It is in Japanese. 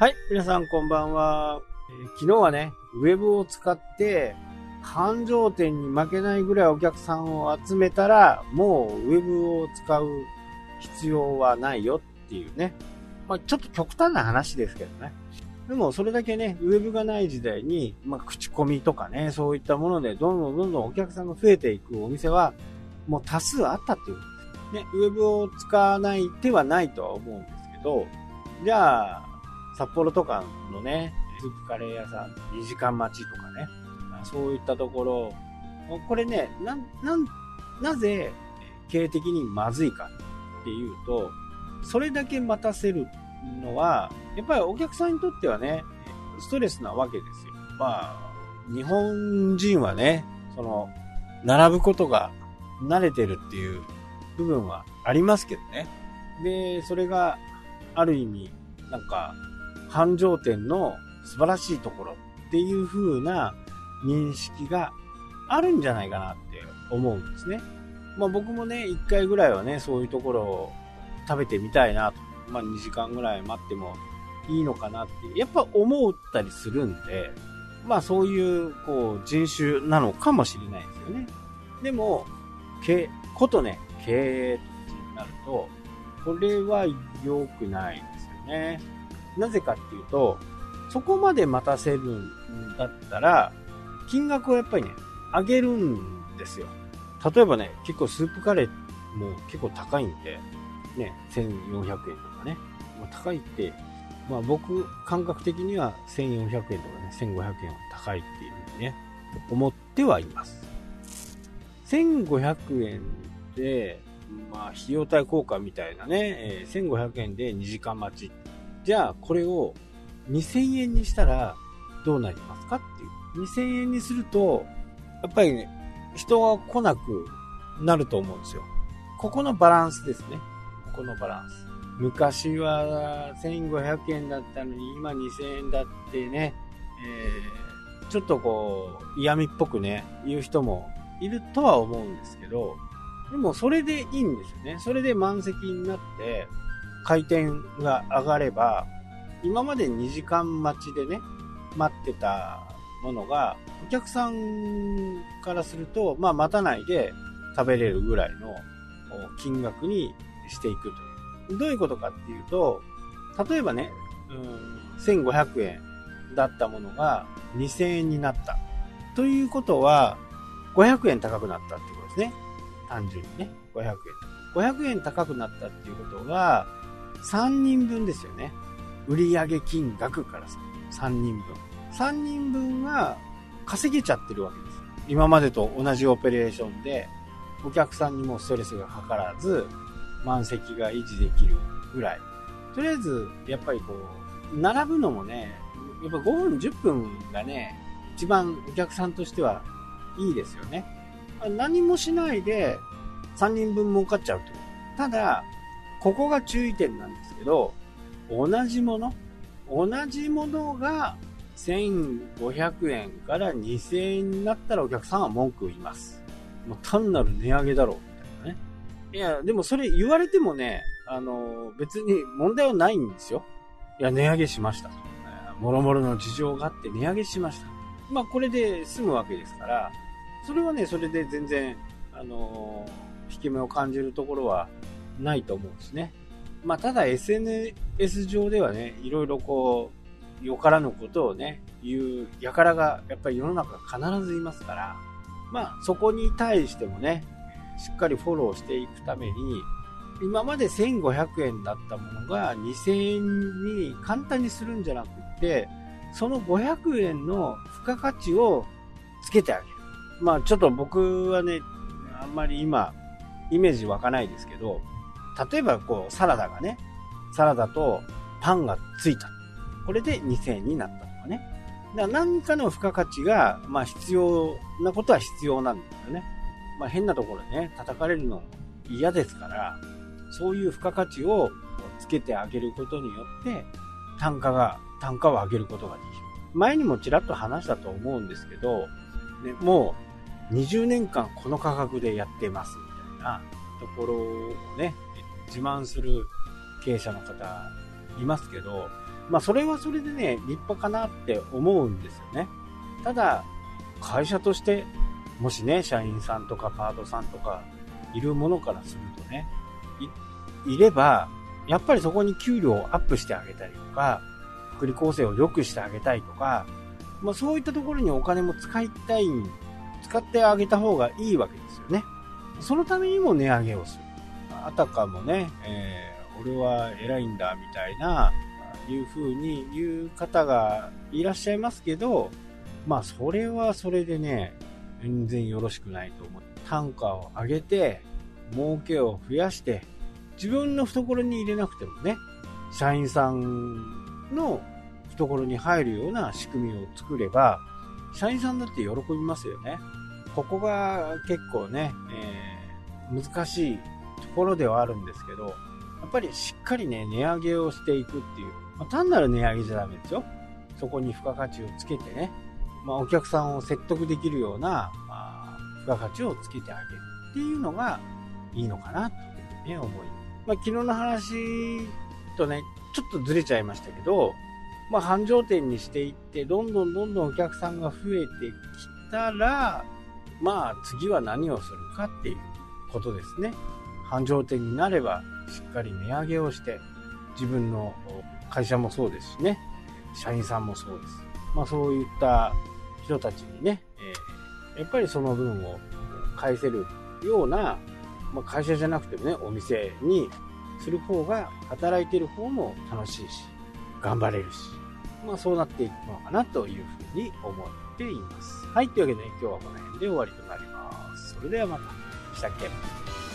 はい、皆さんこんばんは。えー昨日はね、ウェブを使って、繁盛店に負けないぐらいお客さんを集めたら、もうウェブを使う必要はないよっていうね。まあ、ちょっと極端な話ですけどね。でも、それだけね、ウェブがない時代に、まあ、口コミとかね、そういったもので、どんどんどんどんお客さんが増えていくお店は、もう多数あったっていうことです。ね、ウェブを使わない手はないとは思うんですけど、じゃあ、札幌とかのね、スープカレー屋さん、2時間待ちとかね、そういったところ、これね、なん、なん、なぜ経営的にまずいかっていうと、それだけ待たせるのは、やっぱりお客さんにとってはね、ストレスなわけですよ。まあ、日本人はね、その、並ぶことが慣れてるっていう部分はありますけどね。で、それがある意味、なんか、繁盛店の素晴らしいところっていう風な認識があるんじゃないかなって思うんですね。まあ僕もね、一回ぐらいはね、そういうところを食べてみたいなと。まあ2時間ぐらい待ってもいいのかなって、やっぱ思ったりするんで、まあそういう、こう、人種なのかもしれないですよね。でも、け、ことね、経営ってなると、これは良くないですよね。なぜかっていうと、そこまで待たせるんだったら、金額をやっぱりね、上げるんですよ。例えばね、結構スープカレーも結構高いんで、ね、1400円とかね。まあ高いって、まあ僕、感覚的には1400円とかね、1500円は高いっていうふうにね、思ってはいます。1500円で、まあ、費用対効果みたいなね、え1500円で2時間待ち。じゃあ、これを2000円にしたらどうなりますかっていう。2000円にすると、やっぱりね、人が来なくなると思うんですよ。ここのバランスですね。ここのバランス。昔は1500円だったのに今2000円だってね、えーちょっとこう、嫌味っぽくね、言う人もいるとは思うんですけど、でもそれでいいんですよね。それで満席になって、回転が上がれば、今まで2時間待ちでね、待ってたものが、お客さんからすると、まあ待たないで食べれるぐらいの金額にしていくという。どういうことかっていうと、例えばね、うん、1500円だったものが2000円になった。ということは、500円高くなったってことですね。単純にね。500円。500円高くなったっていうことは、3人分ですよね。売上金額からすると3人分。3人分が稼げちゃってるわけです。今までと同じオペレーションで、お客さんにもストレスがかからず、満席が維持できるぐらい。とりあえず、やっぱりこう、並ぶのもね、やっぱ5分、10分がね、一番お客さんとしてはいいですよね。何もしないで3人分儲かっちゃうと。ただ、ここが注意点なんですけど、同じもの、同じものが1500円から2000円になったらお客さんは文句を言います。もう単なる値上げだろう、みたいなね。いや、でもそれ言われてもね、あの、別に問題はないんですよ。いや、値上げしました。もろもろの事情があって値上げしました。まあ、これで済むわけですから、それはね、それで全然、あの引き目を感じるところはないと思うんですね。まあ、ただ SNS 上ではね、いろいろこう、よからぬことをね、言う輩がやっぱり世の中必ずいますから、まあ、そこに対してもね、しっかりフォローしていくために、今まで1500円だったものが2000円に簡単にするんじゃなくって、その500円の付加価値をつけてあげる。まあちょっと僕はね、あんまり今、イメージ湧かないですけど、例えばこう、サラダがね、サラダとパンがついた。これで2000円になったとかね。だから何かの付加価値が、まあ必要なことは必要なんですよね。まあ変なところでね、叩かれるの嫌ですから、そういう付加価値をつけてあげることによって、単価が、単価を上げることができる。前にもちらっと話したと思うんですけど、ね、もう20年間この価格でやってますみたいなところをね、自慢する経営者の方いますけど、まあそれはそれでね、立派かなって思うんですよね。ただ、会社として、もしね、社員さんとかパートさんとかいるものからするとね、いれば、やっぱりそこに給料をアップしてあげたりとか、福利厚生を良くしてあげたいとか、まあそういったところにお金も使いたい、使ってあげた方がいいわけですよね。そのためにも値上げをする。あたかもね、えー、俺は偉いんだみたいな、いう風に言う方がいらっしゃいますけど、まあそれはそれでね、全然よろしくないと思う。単価を上げて、儲けを増やして、自分の懐に入れなくてもね、社員さんの懐に入るような仕組みを作れば、社員さんだって喜びますよね。ここが結構ね、えー、難しいところではあるんですけど、やっぱりしっかりね、値上げをしていくっていう。まあ、単なる値上げじゃダメですよ。そこに付加価値をつけてね、まあ、お客さんを説得できるような、まあ、付加価値をつけてあげるっていうのがいいのかなというね、思い。まあ、昨日の話とね、ちょっとずれちゃいましたけど、まあ、繁盛店にしていって、どんどんどんどんお客さんが増えてきたら、まあ、次は何をするかっていうことですね。繁盛店になれば、しっかり値上げをして、自分の会社もそうですしね、社員さんもそうです。まあ、そういった人たちにね、えー、やっぱりその分を返せるような、まあ、会社じゃなくてもね、お店にする方が、働いてる方も楽しいし、頑張れるし、まあそうなっていくのかなというふうに思っています。はい、というわけで、ね、今日はこの辺で終わりとなります。それではまた。したっけ？